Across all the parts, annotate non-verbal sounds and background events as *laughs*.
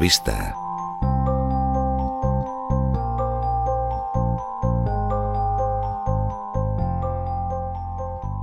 La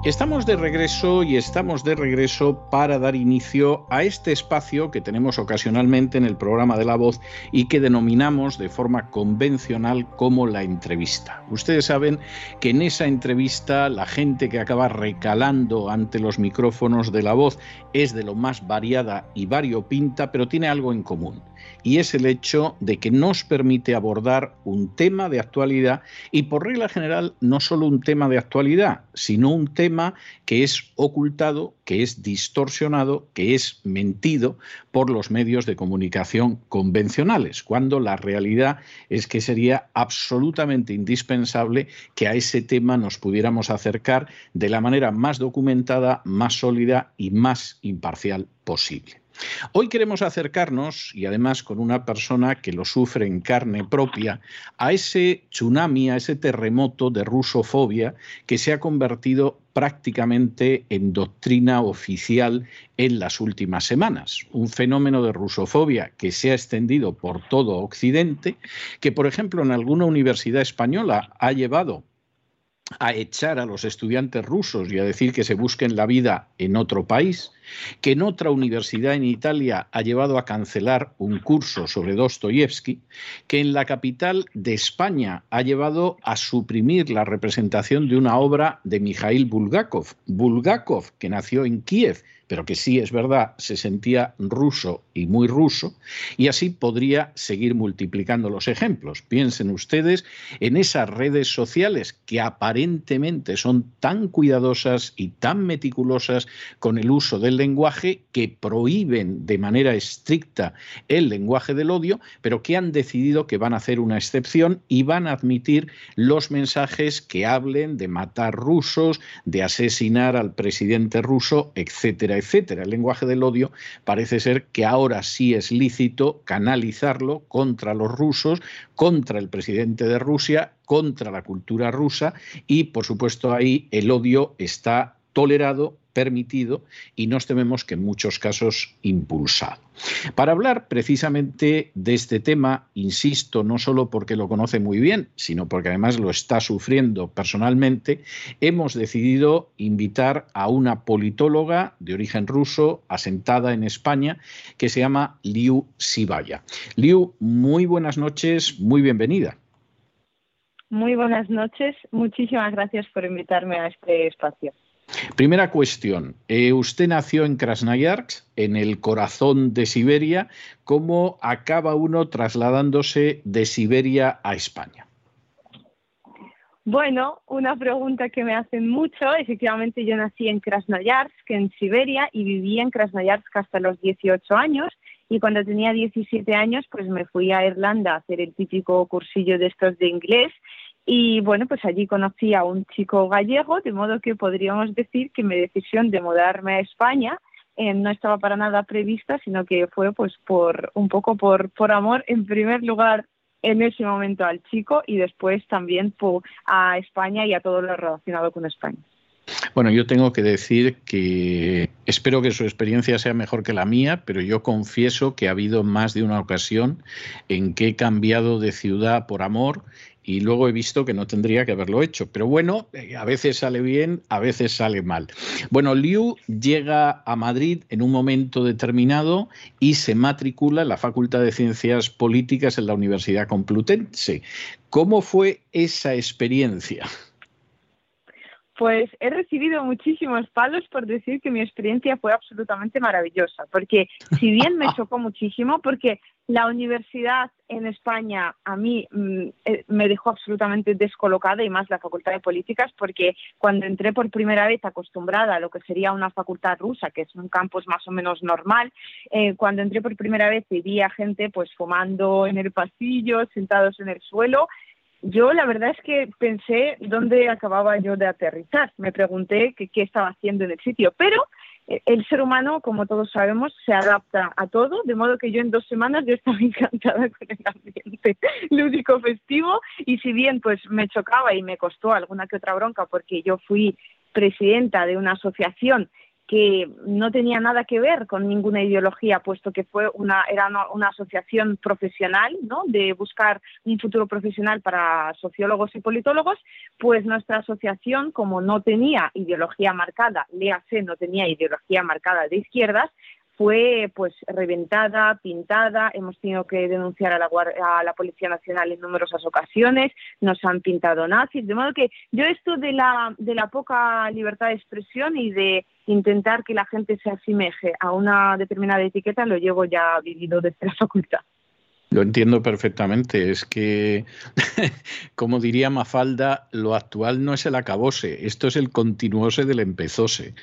Estamos de regreso y estamos de regreso para dar inicio a este espacio que tenemos ocasionalmente en el programa de la voz y que denominamos de forma convencional como la entrevista. Ustedes saben que en esa entrevista la gente que acaba recalando ante los micrófonos de la voz es de lo más variada y variopinta, pero tiene algo en común y es el hecho de que nos permite abordar un tema de actualidad y por regla general no solo un tema de actualidad, sino un tema que es ocultado, que es distorsionado, que es mentido por los medios de comunicación convencionales, cuando la realidad es que sería absolutamente indispensable que a ese tema nos pudiéramos acercar de la manera más documentada, más sólida y más imparcial posible. Hoy queremos acercarnos, y además con una persona que lo sufre en carne propia, a ese tsunami, a ese terremoto de rusofobia que se ha convertido prácticamente en doctrina oficial en las últimas semanas. Un fenómeno de rusofobia que se ha extendido por todo Occidente, que por ejemplo en alguna universidad española ha llevado a echar a los estudiantes rusos y a decir que se busquen la vida en otro país, que en otra universidad en Italia ha llevado a cancelar un curso sobre Dostoyevsky, que en la capital de España ha llevado a suprimir la representación de una obra de Mikhail Bulgakov. Bulgakov, que nació en Kiev pero que sí es verdad, se sentía ruso y muy ruso, y así podría seguir multiplicando los ejemplos. Piensen ustedes en esas redes sociales que aparentemente son tan cuidadosas y tan meticulosas con el uso del lenguaje que prohíben de manera estricta el lenguaje del odio, pero que han decidido que van a hacer una excepción y van a admitir los mensajes que hablen de matar rusos, de asesinar al presidente ruso, etcétera etcétera. El lenguaje del odio parece ser que ahora sí es lícito canalizarlo contra los rusos, contra el presidente de Rusia, contra la cultura rusa y, por supuesto, ahí el odio está tolerado permitido y nos tememos que en muchos casos impulsado. Para hablar precisamente de este tema, insisto, no solo porque lo conoce muy bien, sino porque además lo está sufriendo personalmente, hemos decidido invitar a una politóloga de origen ruso, asentada en España, que se llama Liu Sibaya. Liu, muy buenas noches, muy bienvenida. Muy buenas noches, muchísimas gracias por invitarme a este espacio. Primera cuestión. Eh, usted nació en Krasnoyarsk, en el corazón de Siberia. ¿Cómo acaba uno trasladándose de Siberia a España? Bueno, una pregunta que me hacen mucho. Efectivamente, yo nací en Krasnoyarsk, en Siberia, y viví en Krasnoyarsk hasta los 18 años. Y cuando tenía 17 años, pues me fui a Irlanda a hacer el típico cursillo de estos de inglés y bueno, pues allí conocí a un chico gallego, de modo que podríamos decir que mi decisión de mudarme a España eh, no estaba para nada prevista, sino que fue pues por un poco por, por amor, en primer lugar en ese momento al chico y después también a España y a todo lo relacionado con España. Bueno, yo tengo que decir que espero que su experiencia sea mejor que la mía, pero yo confieso que ha habido más de una ocasión en que he cambiado de ciudad por amor y luego he visto que no tendría que haberlo hecho. Pero bueno, eh, a veces sale bien, a veces sale mal. Bueno, Liu llega a Madrid en un momento determinado y se matricula en la Facultad de Ciencias Políticas en la Universidad Complutense. ¿Cómo fue esa experiencia? Pues he recibido muchísimos palos por decir que mi experiencia fue absolutamente maravillosa, porque si bien me *laughs* chocó muchísimo, porque la universidad en España a mí mm, eh, me dejó absolutamente descolocada y más la Facultad de Políticas, porque cuando entré por primera vez acostumbrada a lo que sería una facultad rusa, que es un campus más o menos normal, eh, cuando entré por primera vez y vi a gente pues fumando en el pasillo, sentados en el suelo, yo la verdad es que pensé dónde acababa yo de aterrizar. Me pregunté qué estaba haciendo en el sitio, pero eh, el ser humano, como todos sabemos, se adapta a todo, de modo que yo en dos semanas yo estaba *laughs* encantada con el ambiente lúdico festivo y si bien pues me chocaba y me costó alguna que otra bronca porque yo fui presidenta de una asociación que no tenía nada que ver con ninguna ideología, puesto que fue una, era una, asociación profesional, ¿no? de buscar un futuro profesional para sociólogos y politólogos, pues nuestra asociación, como no tenía ideología marcada, léase, no tenía ideología marcada de izquierdas, fue pues reventada, pintada, hemos tenido que denunciar a la, a la Policía Nacional en numerosas ocasiones, nos han pintado nazis, de modo que yo esto de la, de la poca libertad de expresión y de intentar que la gente se asemeje a una determinada etiqueta lo llevo ya vivido desde la facultad. Lo entiendo perfectamente. Es que, *laughs* como diría Mafalda, lo actual no es el acabose, esto es el continuose del empezose.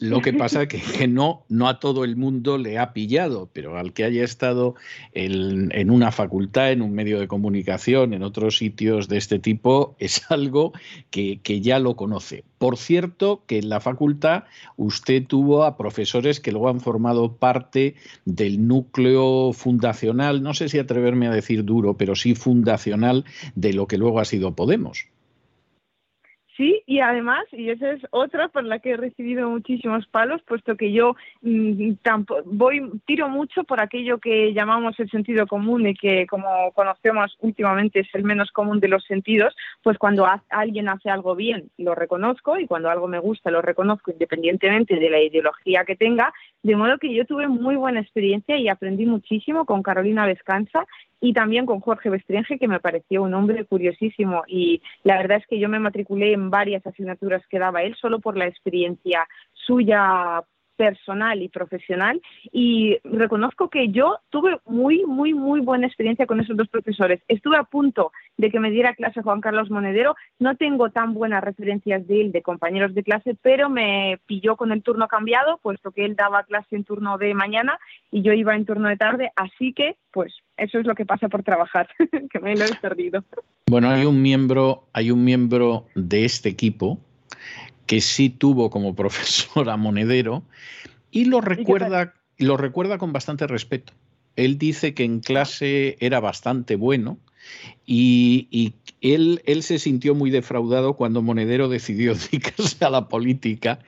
Lo que *laughs* pasa es que, no, no a todo el mundo le ha pillado, pero al que haya estado en, una facultad, en un medio de comunicación, en otros sitios de este tipo, *laughs* es algo que, que ya lo conoce. Por cierto, que en la facultad usted tuvo a profesores que luego han formado parte del núcleo fundacional, no sé si atreverme a decir duro, pero sí fundacional de lo que luego ha sido Podemos. Sí, y además, y esa es otra por la que he recibido muchísimos palos, puesto que yo mm, voy tiro mucho por aquello que llamamos el sentido común y que, como conocemos últimamente, es el menos común de los sentidos, pues cuando alguien hace algo bien, lo reconozco, y cuando algo me gusta, lo reconozco independientemente de la ideología que tenga, de modo que yo tuve muy buena experiencia y aprendí muchísimo con Carolina Vescanza y también con Jorge Bestringe, que me pareció un hombre curiosísimo. Y la verdad es que yo me matriculé en varias asignaturas que daba él solo por la experiencia suya personal y profesional y reconozco que yo tuve muy, muy, muy buena experiencia con esos dos profesores. Estuve a punto de que me diera clase Juan Carlos Monedero, no tengo tan buenas referencias de él, de compañeros de clase, pero me pilló con el turno cambiado, puesto que él daba clase en turno de mañana y yo iba en turno de tarde, así que pues eso es lo que pasa por trabajar, *laughs* que me lo he perdido. Bueno, hay un miembro, hay un miembro de este equipo que sí tuvo como profesor a Monedero y lo recuerda, lo recuerda con bastante respeto. Él dice que en clase era bastante bueno y, y él, él, se sintió muy defraudado cuando Monedero decidió *laughs* dedicarse a la política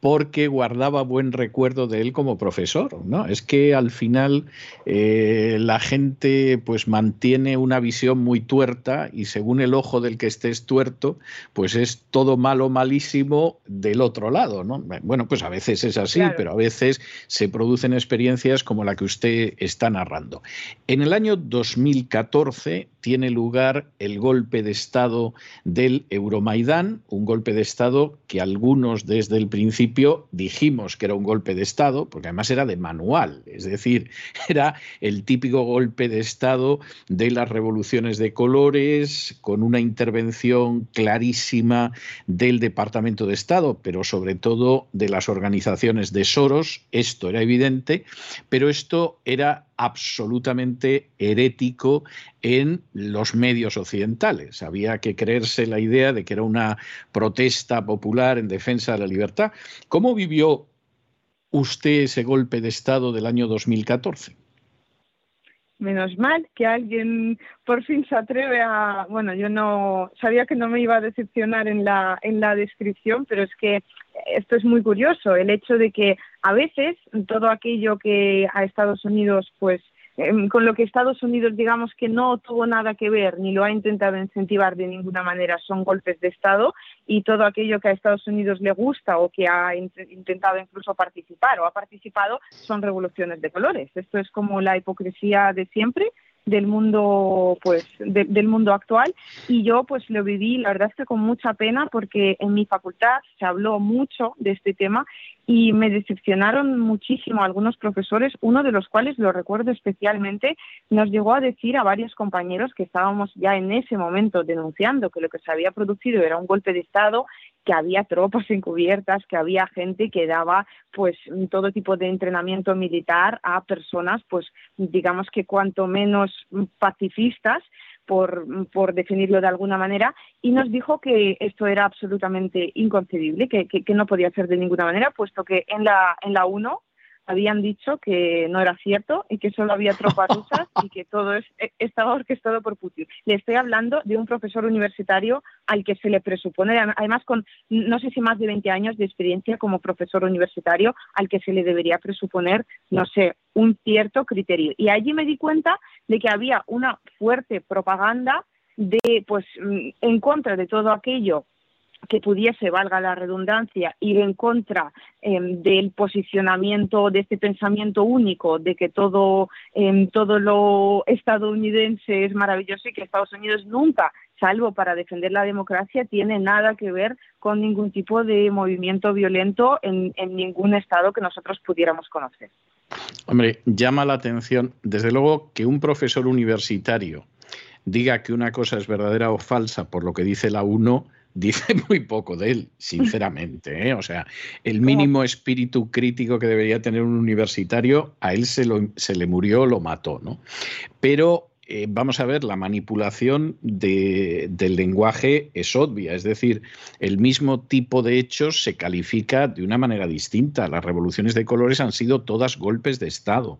porque guardaba buen recuerdo de él como profesor. ¿no? Es que al final eh, la gente pues mantiene una visión muy tuerta y según el ojo del que estés tuerto, pues es todo malo, malísimo del otro lado. ¿no? Bueno, pues a veces es así, pero a veces se producen experiencias como la que usted está narrando. En el año 2014 tiene lugar el golpe de Estado del Euromaidán, un golpe de Estado que algunos desde el principio dijimos que era un golpe de Estado, porque además era de manual, es decir, *laughs* era el típico golpe de Estado de las revoluciones de colores, con una intervención clarísima del Departamento de Estado, pero sobre todo de las organizaciones de Soros, esto era evidente, pero esto era absolutamente herético en los medios occidentales. Había que creerse la idea de que era una protesta popular en defensa de la libertad. ¿Cómo vivió usted ese golpe de Estado del año 2014? Menos mal que alguien por fin se atreve a bueno yo no sabía que no me iba a decepcionar en la en la descripción pero es que esto es muy curioso el hecho de que a veces todo aquello que a Estados Unidos pues Em, con lo que Estados Unidos, digamos que no tuvo nada que ver ni lo ha intentado incentivar de ninguna manera, son golpes de Estado y todo aquello que a Estados Unidos le gusta o que ha intentado incluso participar o ha participado son revoluciones de colores. Esto es como la hipocresía de siempre del mundo pues del mundo actual. Y yo pues lo viví la verdad es que con mucha pena porque en mi facultad se habló mucho de este tema y me decepcionaron muchísimo algunos profesores, uno de los cuales lo recuerdo especialmente, nos llegó a decir a varios compañeros que estábamos ya en ese momento denunciando que lo que se había producido era un golpe de Estado, que había tropas encubiertas, que había gente que daba pues todo tipo de entrenamiento militar a personas pues digamos que cuanto menos pacifistas por, por, definirlo de alguna manera, y nos dijo que esto era absolutamente inconcebible, que, que, no podía ser de ninguna manera, puesto que en la, en la 1 habían dicho que no era cierto y que solo había tropas rusas y que todo es, e, estaba orquestado por Putin. Le estoy hablando de un profesor universitario al que se le presupone, además con no sé si más de 20 años de experiencia como profesor universitario, al que se le debería presuponer, no sé, un cierto criterio. Y allí me di cuenta de que había una fuerte propaganda de, pues, mm, en contra de todo aquello que pudiese, valga la redundancia, ir en contra em, del posicionamiento de este pensamiento único de que todo, em, todo lo estadounidense es maravilloso y que Estados Unidos nunca, salvo para defender la democracia, tiene nada que ver con ningún tipo de movimiento violento en, en ningún estado que nosotros pudiéramos conocer. Hombre, llama la atención, desde luego, que un profesor universitario diga que una cosa es verdadera o falsa por lo que dice la UNO, dice *laughs* muy poco de él, sinceramente. ¿eh? O sea, el mínimo espíritu crítico que debería tener un universitario, a él se, lo, se le murió, lo mató, ¿no? Pero eh, vamos a ver, la manipulación del lenguaje es obvia, es decir, el mismo tipo de hechos se califica de una manera distinta. Las revoluciones de colores han sido todas golpes de Estado.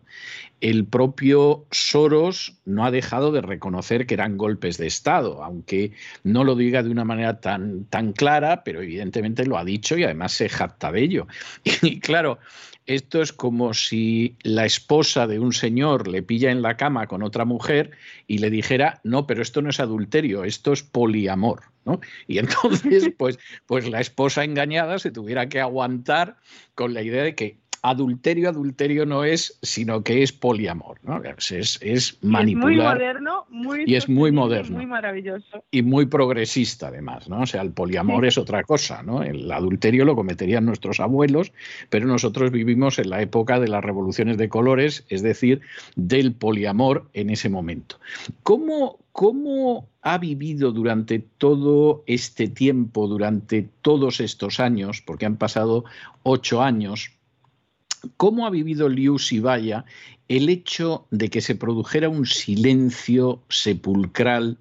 El propio Soros no ha dejado de reconocer que eran golpes de Estado, aunque no lo diga de una manera tan, tan clara, pero evidentemente lo ha dicho y además se jacta de ello. *laughs* Y claro, esto es como si la esposa de un señor le pilla en la cama con otra mujer y le dijera, no, pero esto no es adulterio, esto es poliamor. ¿no? Y *laughs* entonces, pues, pues la esposa engañada se tuviera que aguantar con la idea de que adulterio, adulterio no es, sino que es poliamor, ¿no? Es, es manipular. Y es muy moderno, muy y es muy moderno. Muy maravilloso. Y muy progresista, además, ¿no? O sea, el poliamor es otra cosa, ¿no? El adulterio lo cometerían nuestros abuelos, pero nosotros vivimos en la época de las revoluciones de colores, es decir, del poliamor en ese momento. ¿Cómo, cómo ha vivido durante todo este tiempo, durante todos estos años, porque han pasado ocho años, ¿Cómo ha vivido Liu Sibaya el hecho de que se produjera un silencio sepulcral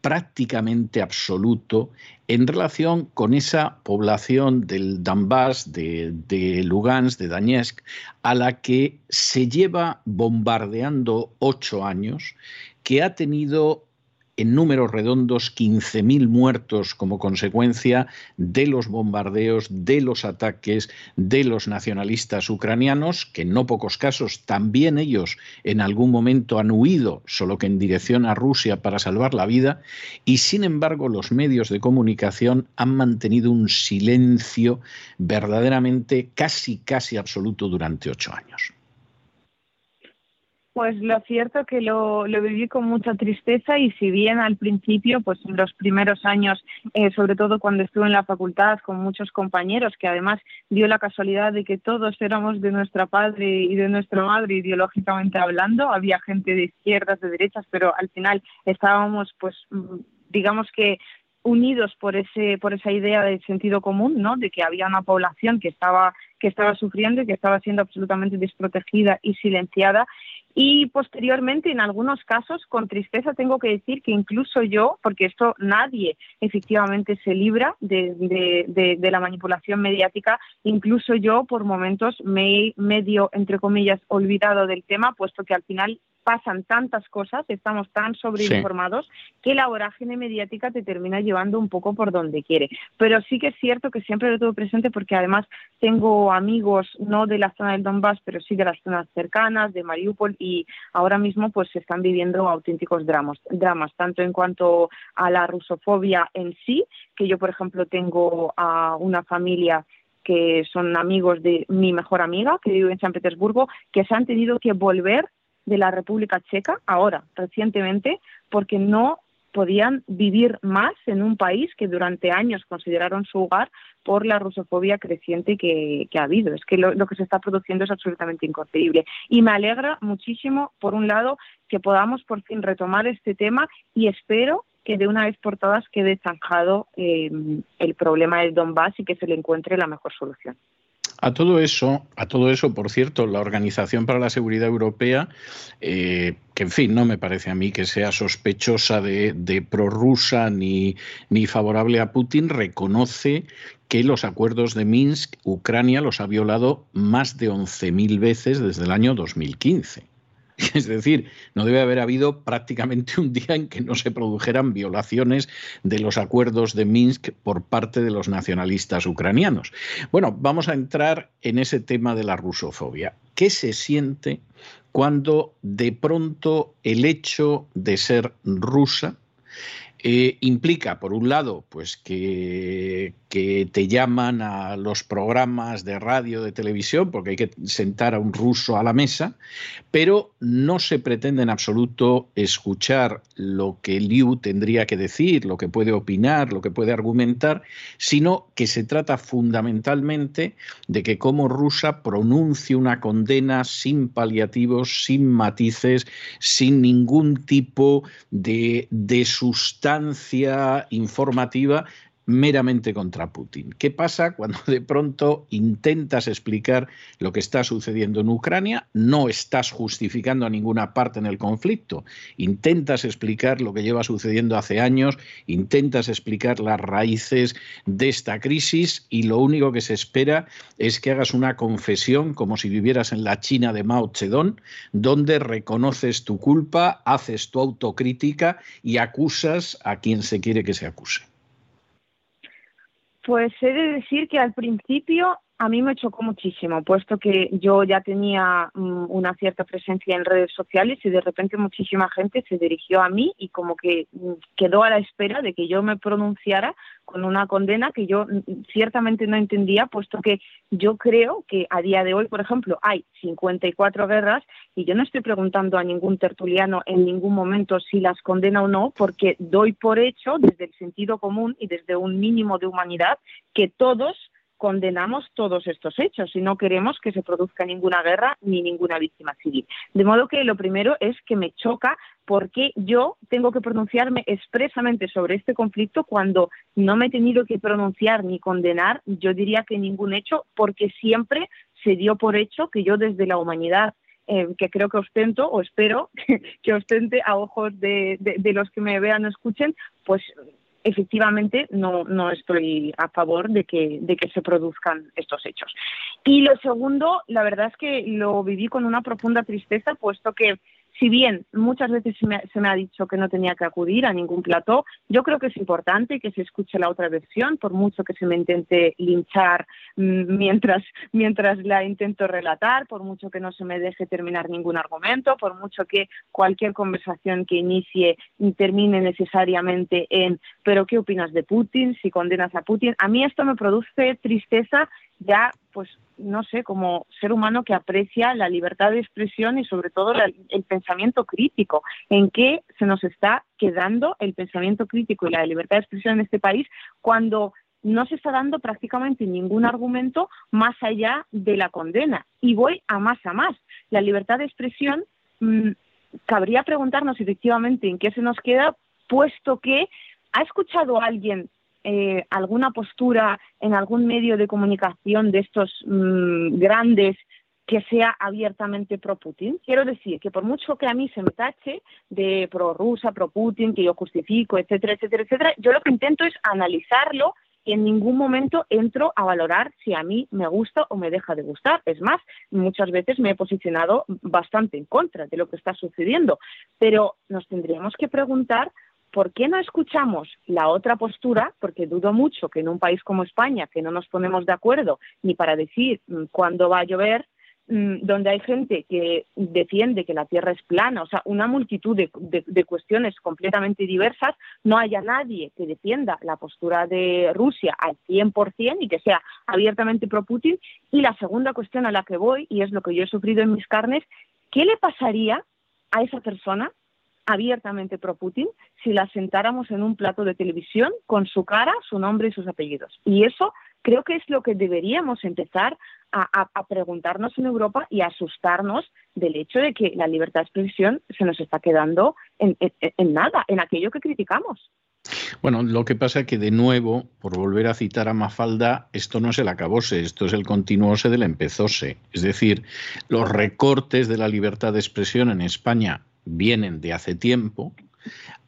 prácticamente absoluto en relación con esa población del Donbass, de, de Lugansk, de Donetsk, a la que se lleva bombardeando ocho años, que ha tenido en números redondos 15.000 muertos como consecuencia de los bombardeos, de los ataques de los nacionalistas ucranianos, que en no pocos casos también ellos en algún momento han huido, solo que en dirección a Rusia para salvar la vida, y sin embargo los medios de comunicación han mantenido un silencio verdaderamente casi, casi absoluto durante ocho años. Pues lo cierto que lo, viví con mucha tristeza y si bien al principio, pues en los primeros años, eh, sobre todo cuando estuve en la facultad con muchos compañeros, que además dio la casualidad de que todos éramos de nuestra padre y de nuestra madre ideológicamente hablando, había gente de izquierdas, de derechas, pero al final estábamos pues mm, digamos que unidos por ese por esa idea de sentido común, ¿no? De que había una población que estaba que estaba sufriendo y que estaba siendo absolutamente desprotegida y silenciada y posteriormente, en algunos casos, con tristeza tengo que decir que incluso yo, porque esto nadie efectivamente se libra de, de, la manipulación mediática, incluso yo por momentos me he medio, entre comillas, olvidado del tema, puesto que al final pasan tantas cosas, estamos tan sobreinformados, que la vorágine mediática te termina llevando un poco por donde quiere. Pero sí que es cierto que siempre lo tengo presente porque además tengo amigos, no de la zona del Donbass, pero sí de las zonas cercanas, de Mariupol, y ahora mismo pues se están viviendo auténticos dramas, dramas, tanto en cuanto a la rusofobia en sí, que yo por ejemplo tengo a una familia que son amigos de mi mejor amiga, que vive en San Petersburgo, que se han tenido que volver de la República Checa, ahora, recientemente, porque no podían vivir más en un país que durante años consideraron su hogar por la rusofobia creciente que, ha habido. Es que lo, que se está produciendo es absolutamente inconcebible. Y me alegra muchísimo, por un lado, que podamos por fin retomar este tema y espero que de una vez por todas quede zanjado eh, el problema del Donbass y que se le encuentre la mejor solución. A todo eso, a todo eso, por cierto, la Organización para la Seguridad Europea, eh, que en fin, no me parece a mí que sea sospechosa de, de prorrusa ni, ni favorable a Putin, reconoce que los acuerdos de Minsk, Ucrania los ha violado más de 11.000 veces desde el año 2015. *laughs* Es decir, no debe haber habido prácticamente un día en que no se produjeran violaciones de los acuerdos de Minsk por parte de los nacionalistas ucranianos. Bueno, vamos a entrar en ese tema de la rusofobia. ¿Qué se siente cuando de pronto el hecho de ser rusa eh, implica, por un lado, pues que, te llaman a los programas de radio, de televisión, porque hay que sentar a un ruso a la mesa, pero no se pretende en absoluto escuchar lo que Liu tendría que decir, lo que puede opinar, lo que puede argumentar, sino que se trata fundamentalmente de que como rusa pronuncie una condena sin paliativos, sin matices, sin ningún tipo de, de sustancia informativa meramente contra Putin. ¿Qué pasa cuando de pronto intentas explicar lo que está sucediendo en Ucrania? No estás justificando a ninguna parte en el conflicto. Intentas explicar lo que lleva sucediendo hace años, intentas explicar las raíces de esta crisis y lo único que se espera es que hagas una confesión como si vivieras en la China de Mao Zedong, donde reconoces tu culpa, haces tu autocrítica y acusas a quien se quiere que se acuse. Pues he de decir que al principio a mí me chocó muchísimo, puesto que yo ya tenía mm, una cierta presencia en redes sociales y de repente muchísima gente se dirigió a mí y como que mm, quedó a la espera de que yo me pronunciara con una condena que yo mm, ciertamente no entendía, puesto que yo creo que a día de hoy, por ejemplo, hay 54 guerras y yo no estoy preguntando a ningún tertuliano en ningún momento si las condena o no, porque doy por hecho desde el sentido común y desde un mínimo de humanidad que todos condenamos todos estos hechos y no queremos que se produzca ninguna guerra ni ninguna víctima civil. De modo que lo primero es que me choca porque yo tengo que pronunciarme expresamente sobre este conflicto cuando no me he tenido que pronunciar ni condenar, yo diría que ningún hecho, porque siempre se dio por hecho que yo desde la humanidad eh, que creo que ostento o espero *laughs* que, ostente a ojos de, de, los que me vean o escuchen, pues efectivamente no, no estoy a favor de que, de que se produzcan estos hechos. Y lo segundo, la verdad es que lo viví con una profunda tristeza, puesto que si bien muchas veces se me, ha dicho que no tenía que acudir a ningún plató, yo creo que es importante que se escuche la otra versión, por mucho que se me intente linchar mm, mientras, mientras la intento relatar, por mucho que no se me deje terminar ningún argumento, por mucho que cualquier conversación que inicie termine necesariamente en ¿pero qué opinas de Putin? si condenas a Putin. A mí esto me produce tristeza ya pues no sé, como ser humano que aprecia la libertad de expresión y sobre todo el pensamiento crítico. ¿En qué se nos está quedando el pensamiento crítico y la libertad de expresión en este país cuando no se está dando prácticamente ningún argumento más allá de la condena? Y voy a más a más. La libertad de expresión, mm, cabría preguntarnos efectivamente en qué se nos queda, puesto que ha escuchado alguien eh, alguna postura en algún medio de comunicación de estos mm, grandes que sea abiertamente pro-Putin. Quiero decir que por mucho que a mí se me tache de pro-rusa, pro-Putin, que yo justifico, etcétera, etcétera, etcétera, yo lo que intento es analizarlo y en ningún momento entro a valorar si a mí me gusta o me deja de gustar. Es más, muchas veces me he posicionado bastante en contra de lo que está sucediendo, pero nos tendríamos que preguntar ¿por qué no escuchamos la otra postura? Porque dudo mucho que en un país como España, que no nos ponemos de acuerdo ni para decir mm, cuándo va a llover, mm, donde hay gente que defiende que la Tierra es plana, o sea, una multitud de, cuestiones completamente diversas, no haya nadie que defienda la postura de Rusia al 100% y que sea abiertamente pro-Putin. Y la segunda cuestión a la que voy, y es lo que yo he sufrido en mis carnes, ¿qué le pasaría a esa persona abiertamente pro Putin si la sentáramos en un plato de televisión con su cara, su nombre y sus apellidos. Y eso creo que es lo que deberíamos empezar a, preguntarnos en Europa y asustarnos del hecho de que la libertad de expresión se nos está quedando en, nada, en aquello que criticamos. Bueno, lo que pasa es que de nuevo, por volver a citar a Mafalda, esto no es el acabose, esto es el continuose del empezose. Es decir, los recortes de la libertad de expresión en España vienen de hace tiempo,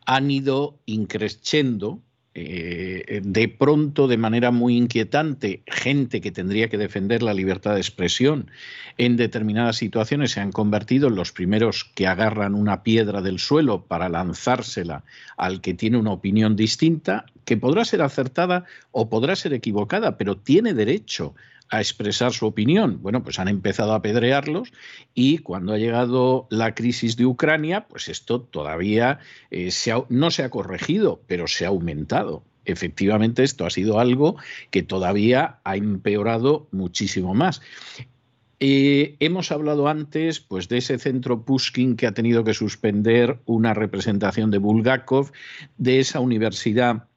han ido increciendo eh, de pronto, de manera muy inquietante, gente que tendría que defender la libertad de expresión en determinadas situaciones se han convertido en los primeros que agarran una piedra del suelo para lanzársela al que tiene una opinión distinta, que podrá ser acertada o podrá ser equivocada, pero tiene derecho a expresar su opinión. Bueno, pues han empezado a apedrearlos y cuando ha llegado la crisis de Ucrania, pues esto todavía eh, no se ha corregido, pero se ha aumentado. Efectivamente, esto ha sido algo que todavía ha empeorado muchísimo más. Eh, hemos hablado antes pues, de ese centro Pushkin que ha tenido que suspender una representación de Bulgakov, de esa universidad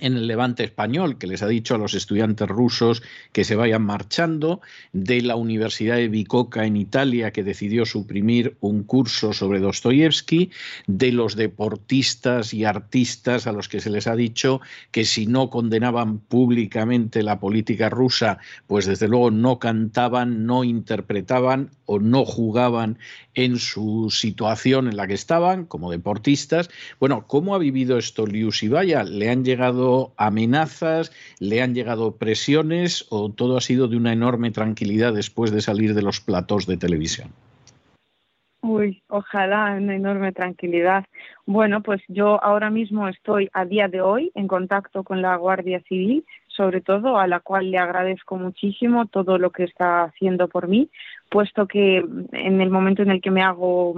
en el levante español, que les ha dicho a los estudiantes rusos que se vayan marchando, de la Universidad de Bicocca en Italia, que decidió suprimir un curso sobre Dostoyevsky, de los deportistas y artistas a los que se les ha dicho que si no condenaban públicamente la política rusa, pues desde luego no cantaban, no interpretaban o no jugaban en su situación en la que estaban como deportistas. Bueno, ¿cómo ha vivido esto Liu Sibaya? ¿Le han llegado amenazas, le han llegado presiones o todo ha sido de una enorme tranquilidad después de salir de los platos de televisión? Uy, ojalá una enorme tranquilidad. Bueno, pues yo ahora mismo estoy a día de hoy en contacto con la Guardia Civil, sobre todo a la cual le agradezco muchísimo todo lo que está haciendo por mí, puesto que en el momento en el que me hago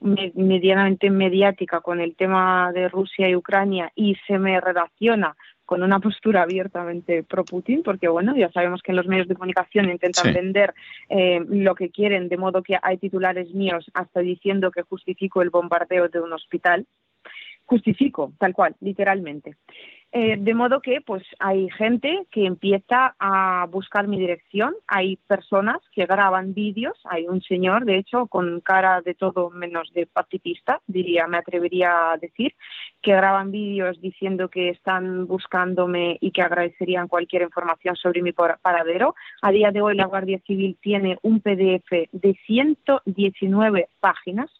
medianamente mediática con el tema de Rusia y Ucrania y se me relaciona con una postura abiertamente pro Putin, porque bueno, ya sabemos que en los medios de comunicación intentan vender eh, lo que quieren, de modo que hay titulares míos hasta diciendo que justifico el bombardeo de un hospital. Justifico, tal cual, literalmente. Eh, de modo que pues hay gente que empieza a buscar mi dirección, hay personas que graban vídeos, hay un señor de hecho con cara de todo menos de pacifista, diría, me atrevería a decir, que graban vídeos diciendo que están buscándome y que agradecerían cualquier información sobre mi paradero. A día de hoy la Guardia Civil tiene un PDF de 119 páginas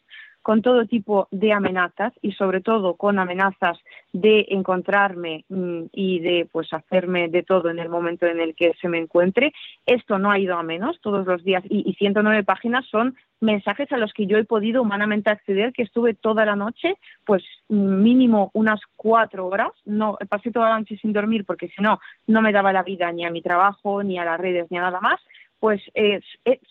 con todo tipo de amenazas y sobre todo con amenazas de encontrarme mm, y de pues hacerme de todo en el momento en el que se me encuentre. Esto no ha ido a menos todos los días y, 109 páginas son mensajes a los que yo he podido humanamente acceder, que estuve toda la noche, pues mínimo unas cuatro horas, no pasé toda la noche sin dormir porque si no, no me daba la vida ni a mi trabajo, ni a las redes, ni a nada más, pues eh,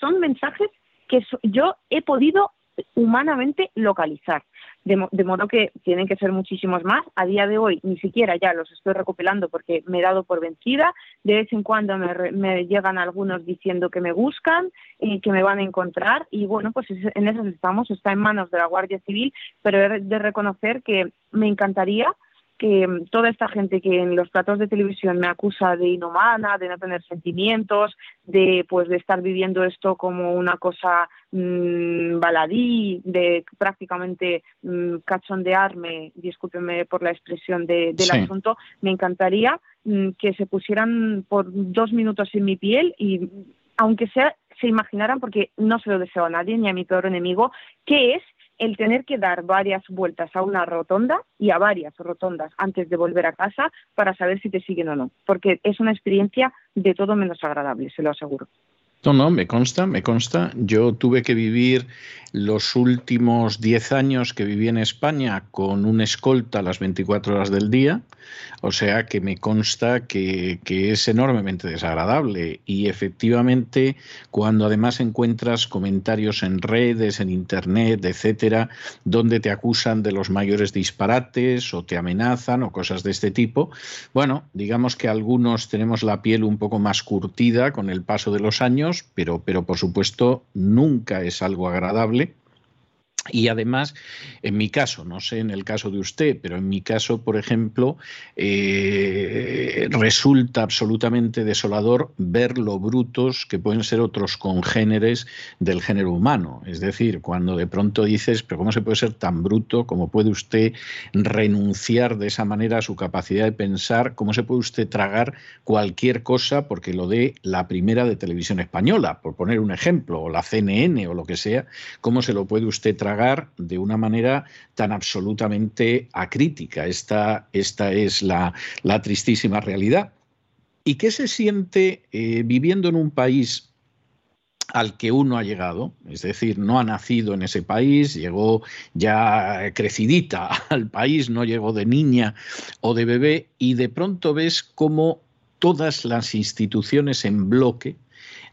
son mensajes que yo he podido humanamente localizar. De, modo que tienen que ser muchísimos más. A día de hoy ni siquiera ya los estoy recopilando porque me he dado por vencida. De vez en cuando me, llegan algunos diciendo que me buscan y que me van a encontrar. Y bueno, pues en eso estamos. Está en manos de la Guardia Civil, pero he de reconocer que me encantaría que mm, toda esta gente que en los platos de televisión me acusa de inhumana, de no tener sentimientos, de pues de estar viviendo esto como una cosa mmm, baladí, de prácticamente mmm, cachondearme, discúlpeme por la expresión del asunto, me encantaría mm, que se pusieran por dos minutos en mi piel y aunque sea se imaginaran, porque no se lo deseo a nadie ni a mi peor enemigo, qué es el tener que dar varias vueltas a una rotonda y a varias rotondas antes de volver a casa para saber si te siguen o no, porque es una experiencia de todo menos agradable, se lo aseguro. No, no, me consta, me consta. Yo tuve que vivir los últimos 10 años que viví en España con un escolta a las 24 horas del día, o sea que me consta que, es enormemente desagradable y efectivamente cuando además encuentras comentarios en redes, en internet, etcétera, donde te acusan de los mayores disparates o te amenazan o cosas de este tipo, bueno, digamos que algunos tenemos la piel un poco más curtida con el paso de los años, pero, pero por supuesto nunca es algo agradable Y además, en mi caso, no sé en el caso de usted, pero en mi caso, por ejemplo, eh, resulta absolutamente desolador ver lo brutos que pueden ser otros congéneres del género humano. Es decir, cuando de pronto dices, pero ¿cómo se puede ser tan bruto? ¿Cómo puede usted renunciar de esa manera a su capacidad de pensar? ¿Cómo se puede usted tragar cualquier cosa porque lo dé la primera de televisión española, por poner un ejemplo, o la CNN o lo que sea? ¿Cómo se lo puede usted tragar? De una manera tan absolutamente acrítica. Esta, esta es la, tristísima realidad. ¿Y qué se siente eh, viviendo en un país al que uno ha llegado, es decir, no ha nacido en ese país, llegó ya crecidita *laughs* al país, no llegó de niña o de bebé, y de pronto ves cómo todas las instituciones en bloque,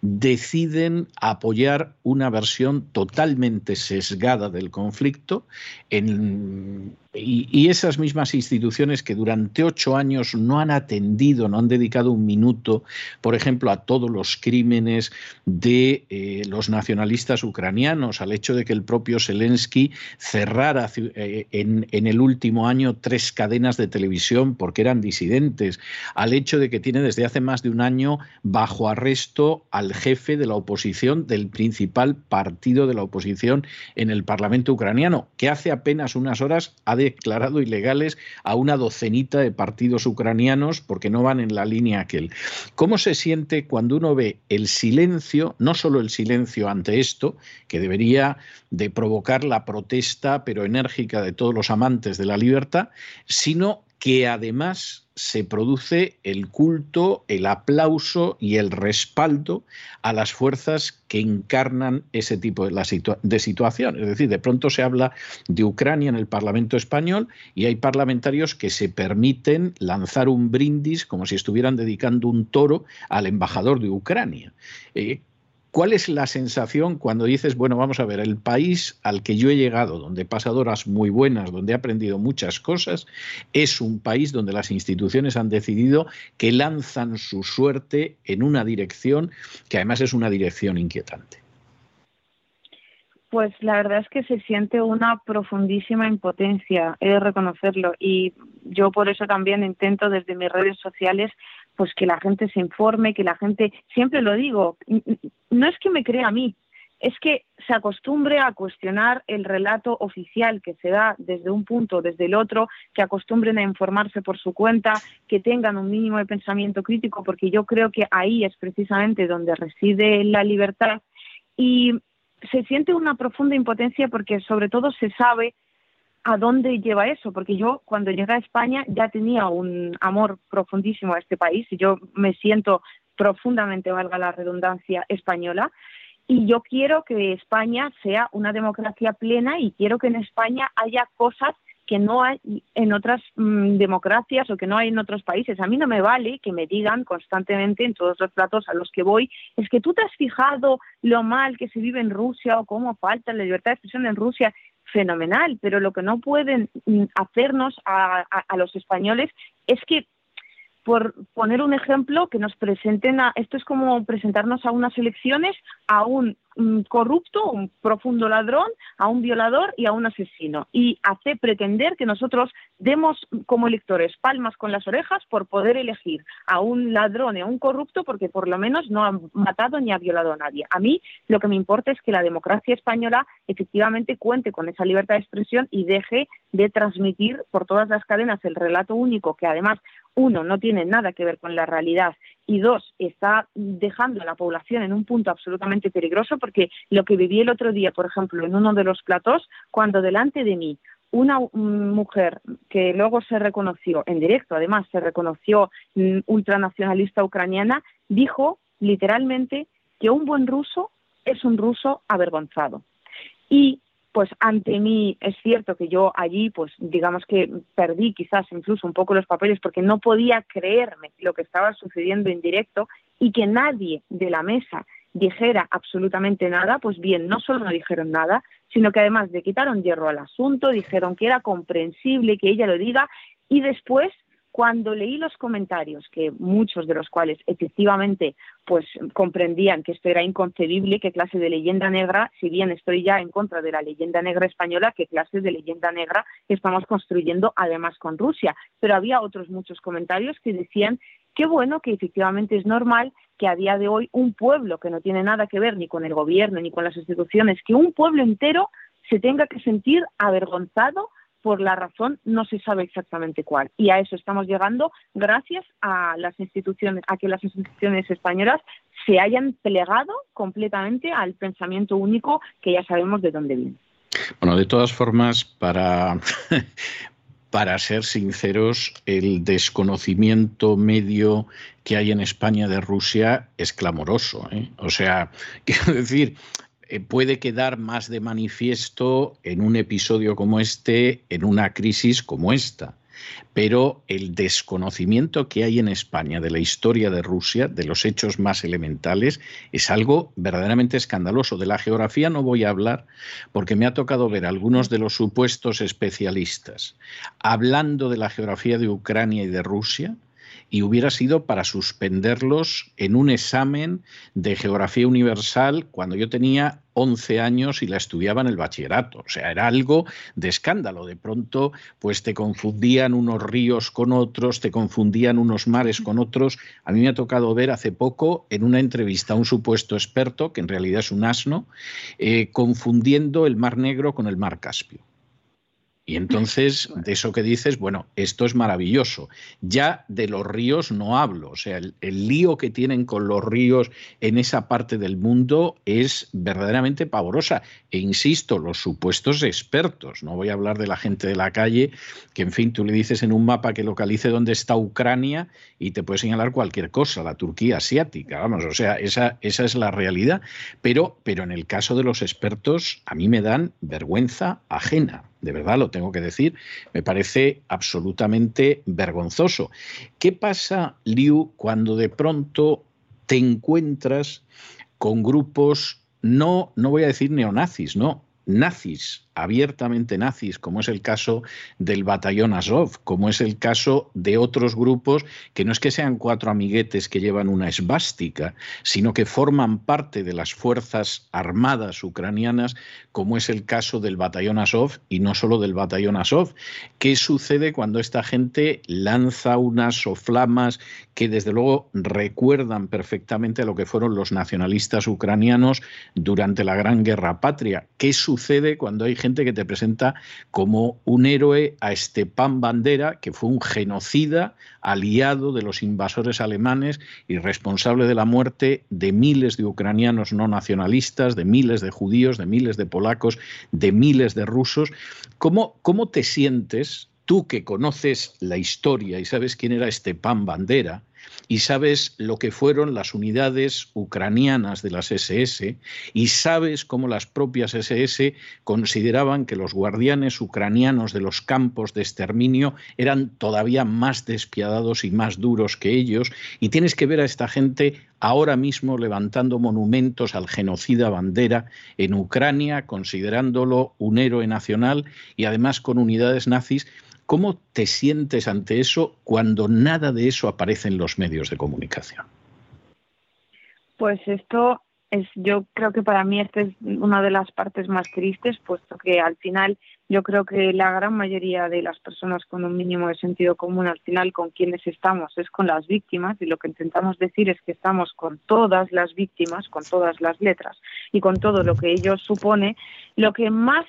deciden apoyar una versión totalmente sesgada del conflicto en y, esas mismas instituciones que durante ocho años no han atendido, no han dedicado un minuto, por ejemplo, a todos los crímenes de eh, los nacionalistas ucranianos, al hecho de que el propio Zelensky cerrara eh, en, en, el último año tres cadenas de televisión porque eran disidentes, al hecho de que tiene desde hace más de un año bajo arresto al jefe de la oposición del principal partido de la oposición en el Parlamento ucraniano, que hace apenas unas horas ha declarado ilegales a una docenita de partidos ucranianos porque no van en la línea aquel. ¿Cómo se siente cuando uno ve el silencio, no solo el silencio ante esto, que debería de provocar la protesta pero enérgica de todos los amantes de la libertad, sino que además se produce el culto, el aplauso y el respaldo a las fuerzas que encarnan ese tipo de, situación. Es decir, de pronto se habla de Ucrania en el Parlamento español y hay parlamentarios que se permiten lanzar un brindis como si estuvieran dedicando un toro al embajador de Ucrania. Eh, ¿Cuál es la sensación cuando dices, bueno, vamos a ver, el país al que yo he llegado, donde he pasado horas muy buenas, donde he aprendido muchas cosas, es un país donde las instituciones han decidido que lanzan su suerte en una dirección que además es una dirección inquietante? Pues la verdad es que se siente una profundísima impotencia, he de reconocerlo, y yo por eso también intento desde mis redes sociales pues que la gente se informe, que la gente, siempre lo digo, no es que me crea a mí, es que se acostumbre a cuestionar el relato oficial que se da desde un punto, desde el otro, que acostumbren a informarse por su cuenta, que tengan un mínimo de pensamiento crítico, porque yo creo que ahí es precisamente donde reside la libertad. Y se siente una profunda impotencia porque sobre todo se sabe a dónde lleva eso, porque yo cuando llegué a España ya tenía un amor profundísimo a este país y yo me siento profundamente, valga la redundancia, española. Y yo quiero que España sea una democracia plena y quiero que en España haya cosas que no hay en otras mm, democracias o que no hay en otros países. A mí no me vale que me digan constantemente en todos los platos a los que voy, es que tú te has fijado lo mal que se vive en Rusia o cómo falta la libertad de expresión en Rusia fenomenal, pero lo que no pueden mm, hacernos a, los españoles es que por poner un ejemplo, que nos presenten a, esto es como presentarnos a unas elecciones a un un corrupto, un profundo ladrón, a un violador y a un asesino. Y hace pretender que nosotros demos como electores palmas con las orejas por poder elegir a un ladrón y a un corrupto porque por lo menos no ha matado ni ha violado a nadie. A mí lo que me importa es que la democracia española efectivamente cuente con esa libertad de expresión y deje de transmitir por todas las cadenas el relato único que además uno no tiene nada que ver con la realidad y dos, está dejando a la población en un punto absolutamente peligroso porque lo que viví el otro día, por ejemplo, en uno de los platós, cuando delante de mí una mujer que luego se reconoció, en directo además, se reconoció mm, ultranacionalista ucraniana, dijo literalmente que un buen ruso es un ruso avergonzado. Y pues ante mí es cierto que yo allí, pues digamos que perdí quizás incluso un poco los papeles porque no podía creerme lo que estaba sucediendo en directo y que nadie de la mesa dijera absolutamente nada, pues bien, no solo no dijeron nada, sino que además le quitaron hierro al asunto, dijeron que era comprensible que ella lo diga y después Cuando leí los comentarios, que muchos de los cuales efectivamente pues comprendían que esto era inconcebible, qué clase de leyenda negra, si bien estoy ya en contra de la leyenda negra española, qué clase de leyenda negra estamos construyendo además con Rusia. Pero había otros muchos comentarios que decían qué bueno que efectivamente es normal que a día de hoy un pueblo que no tiene nada que ver ni con el gobierno ni con las instituciones, que un pueblo entero se tenga que sentir avergonzado por la razón no se sabe exactamente cuál. Y a eso estamos llegando gracias a las instituciones, a que las instituciones españolas se hayan plegado completamente al pensamiento único que ya sabemos de dónde viene. Bueno, de todas formas, para, *laughs* para ser sinceros, el desconocimiento medio que hay en España de Rusia es clamoroso. ¿eh? O sea, *laughs* quiero decir, puede quedar más de manifiesto en un episodio como este, en una crisis como esta. Pero el desconocimiento que hay en España de la historia de Rusia, de los hechos más elementales, es algo verdaderamente escandaloso. De la geografía no voy a hablar porque me ha tocado ver algunos de los supuestos especialistas hablando de la geografía de Ucrania y de Rusia y hubiera sido para suspenderlos en un examen de geografía universal cuando yo tenía 11 años y la estudiaba en el bachillerato. O sea, era algo de escándalo. De pronto, pues te confundían unos ríos con otros, te confundían unos mares con otros. A mí me ha tocado ver hace poco en una entrevista a un supuesto experto, que en realidad es un asno, eh, confundiendo el Mar Negro con el Mar Caspio. Y entonces, *laughs* de eso que dices, bueno, esto es maravilloso. Ya de los ríos no hablo, o sea, el, lío que tienen con los ríos en esa parte del mundo es verdaderamente pavorosa. E insisto, los supuestos expertos, no voy a hablar de la gente de la calle, que en fin, tú le dices en un mapa que localice dónde está Ucrania y te puede señalar cualquier cosa, la Turquía asiática, vamos, o sea, esa, esa es la realidad. Pero, pero en el caso de los expertos, a mí me dan vergüenza ajena de verdad lo tengo que decir, me parece absolutamente vergonzoso. ¿Qué pasa, Liu, cuando de pronto te encuentras con grupos, no, no voy a decir neonazis, no, nazis abiertamente nazis, como es el caso del batallón Azov, como es el caso de otros grupos que no es que sean cuatro amiguetes que llevan una esvástica, sino que forman parte de las fuerzas armadas ucranianas, como es el caso del batallón Azov y no solo del batallón Azov. ¿Qué sucede cuando esta gente lanza unas soflamas que desde luego recuerdan perfectamente a lo que fueron los nacionalistas ucranianos durante la Gran Guerra Patria? ¿Qué sucede cuando hay gente que te presenta como un héroe a Stepan Bandera, que fue un genocida aliado de los invasores alemanes y responsable de la muerte de miles de ucranianos no nacionalistas, de miles de judíos, de miles de polacos, de miles de rusos. ¿Cómo, cómo te sientes tú que conoces la historia y sabes quién era Stepan Bandera? Y sabes lo que fueron las unidades ucranianas de las SS y sabes cómo las propias SS consideraban que los guardianes ucranianos de los campos de exterminio eran todavía más despiadados y más duros que ellos y tienes que ver a esta gente ahora mismo levantando monumentos al genocida Bandera en Ucrania, considerándolo un héroe nacional y además con unidades nazis ¿Cómo te sientes ante eso cuando nada de eso aparece en los medios de comunicación? Pues esto es, yo creo que para mí esta es una de las partes más tristes, puesto que al final yo creo que la gran mayoría de las personas con un mínimo de sentido común, al final con quienes estamos es con las víctimas y lo que intentamos decir es que estamos con todas las víctimas, con todas las letras y con todo lo que ello supone. Lo que más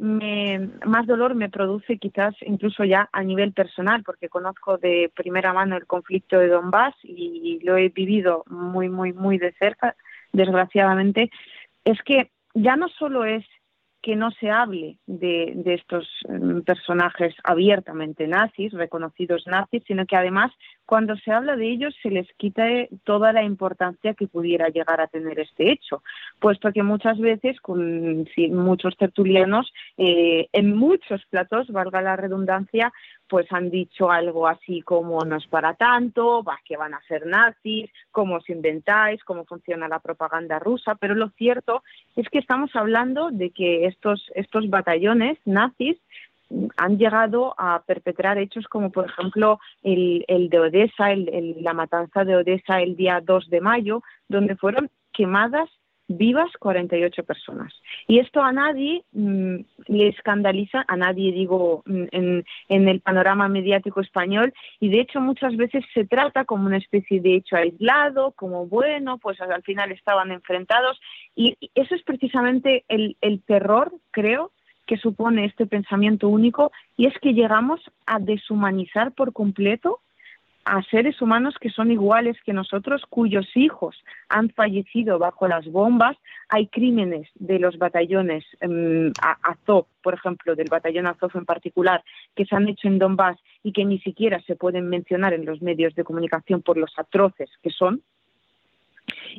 me, más dolor me produce quizás incluso ya a nivel personal, porque conozco de primera mano el conflicto de Donbass y lo he vivido muy, muy, muy de cerca, desgraciadamente, es que ya no solo es que no se hable de, de, estos mm, personajes abiertamente nazis, reconocidos nazis, sino que además cuando se habla de ellos se les quita toda la importancia que pudiera llegar a tener este hecho, puesto que muchas veces con muchos tertulianos eh, en muchos platos, valga la redundancia, pues han dicho algo así como no es para tanto, va que van a ser nazis, cómo os inventáis, cómo funciona la propaganda rusa, pero lo cierto es que estamos hablando de que estos, estos batallones nazis han llegado a perpetrar hechos como, por ejemplo, el, de Odessa, la matanza de Odessa el día 2 de mayo, donde fueron quemadas vivas 48 personas. Y esto a nadie mm, le escandaliza, a nadie digo mm, en, en, el panorama mediático español, y de hecho muchas veces se trata como una especie de hecho aislado, como bueno, pues al final estaban enfrentados, y eso es precisamente el, el terror, creo, que supone este pensamiento único, y es que llegamos a deshumanizar por completo a seres humanos que son iguales que nosotros, cuyos hijos han fallecido bajo las bombas. Hay crímenes de los batallones um, Azov, por ejemplo, del batallón Azov en particular, que se han hecho en Donbass y que ni siquiera se pueden mencionar en los medios de comunicación por los atroces que son.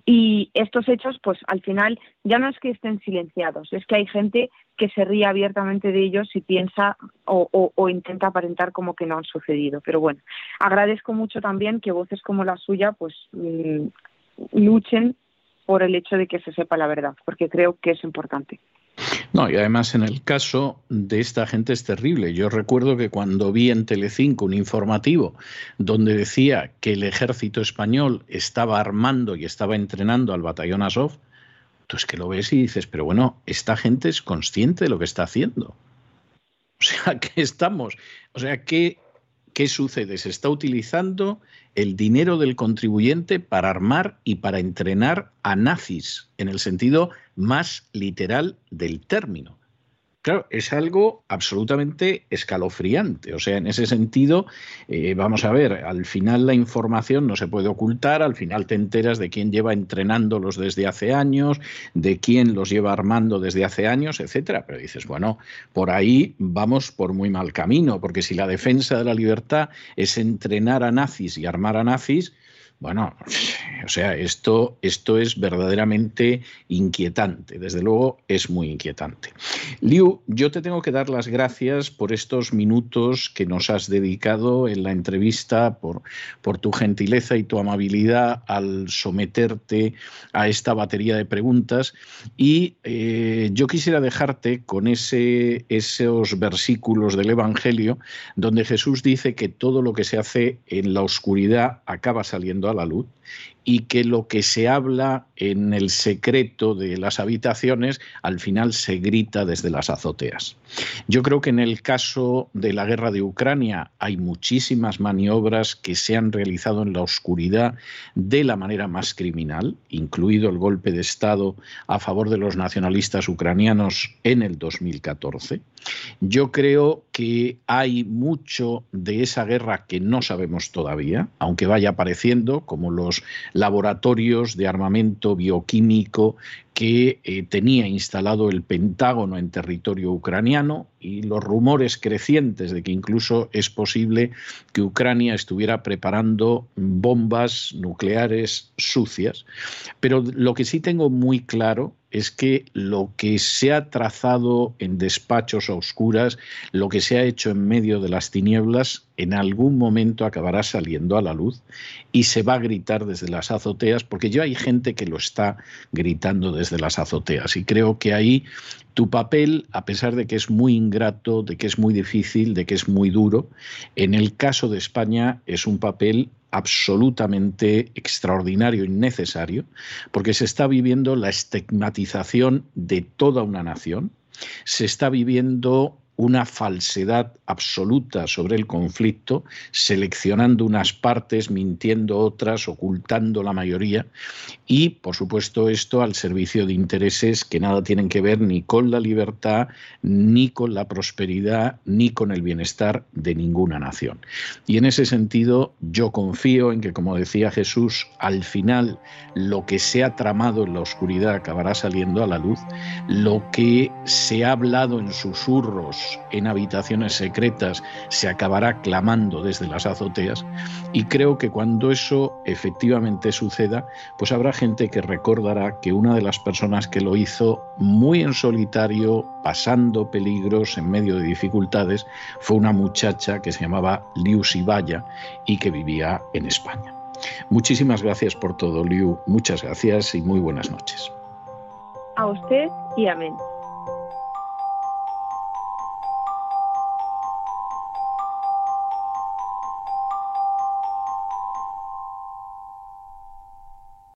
Y estos hechos, pues al final, ya no es que estén silenciados, es que hay gente que se ríe abiertamente de ellos y piensa o, intenta aparentar como que no han sucedido. Pero bueno, agradezco mucho también que voces como la suya, pues mm, luchen por el hecho de que se sepa la verdad, porque creo que es importante. No, y además en el caso de esta gente es terrible. Yo recuerdo que cuando vi en Telecinco un informativo donde decía que el ejército español estaba armando y estaba entrenando al batallón Azov, tú es que lo ves y dices, pero bueno, esta gente es consciente de lo que está haciendo. *laughs* O sea, ¿qué estamos? O sea, ¿qué, ¿qué sucede? Se está utilizando el dinero del contribuyente para armar y para entrenar a nazis, en el sentido más literal del término. Claro, es algo absolutamente escalofriante. O sea, en ese sentido, eh, vamos a ver, al final la información no se puede ocultar, al final te enteras de quién lleva entrenándolos desde hace años, de quién los lleva armando desde hace años, etcétera. Pero dices, bueno, por ahí vamos por muy mal camino, porque si la defensa de la libertad es entrenar a nazis y armar a nazis, bueno, o sea, esto, esto es verdaderamente inquietante, desde luego es muy inquietante. Liu, yo te tengo que dar las gracias por estos minutos que nos has dedicado en la entrevista, por, por tu gentileza y tu amabilidad al someterte a esta batería de preguntas. Y eh, yo quisiera dejarte con ese, esos versículos del Evangelio donde Jesús dice que todo lo que se hace en la oscuridad acaba saliendo a la luz y que lo que se habla en el secreto de las habitaciones al final se grita desde las azoteas. Yo creo que en el caso de la guerra de Ucrania hay muchísimas maniobras que se han realizado en la oscuridad de la manera más criminal, incluido el golpe de Estado a favor de los nacionalistas ucranianos en el 2014. Yo creo que hay mucho de esa guerra que no sabemos todavía, aunque vaya apareciendo, como los laboratorios de armamento bioquímico que eh, tenía instalado el Pentágono en territorio ucraniano y los rumores crecientes de que incluso es posible que Ucrania estuviera preparando bombas nucleares sucias. Pero lo que sí tengo muy claro es que lo que se ha trazado en despachos a oscuras, lo que se ha hecho en medio de las tinieblas, en algún momento acabará saliendo a la luz y se va a gritar desde las azoteas, porque ya hay gente que lo está gritando desde las azoteas. Y creo que ahí tu papel, a pesar de que es muy ingrato, de que es muy difícil, de que es muy duro, en el caso de España es un papel absolutamente extraordinario y necesario, porque se está viviendo la estigmatización de toda una nación, se está viviendo una falsedad absoluta sobre el conflicto, seleccionando unas partes, mintiendo otras, ocultando la mayoría, y por supuesto esto al servicio de intereses que nada tienen que ver ni con la libertad, ni con la prosperidad, ni con el bienestar de ninguna nación. Y en ese sentido yo confío en que, como decía Jesús, al final lo que se ha tramado en la oscuridad acabará saliendo a la luz, lo que se ha hablado en susurros, en habitaciones secretas se acabará clamando desde las azoteas y creo que cuando eso efectivamente suceda, pues habrá gente que recordará que una de las personas que lo hizo muy en solitario, pasando peligros en medio de dificultades, fue una muchacha que se llamaba Liu Sibaya y que vivía en España. Muchísimas gracias por todo, Liu. Muchas gracias y muy buenas noches. A usted y amén.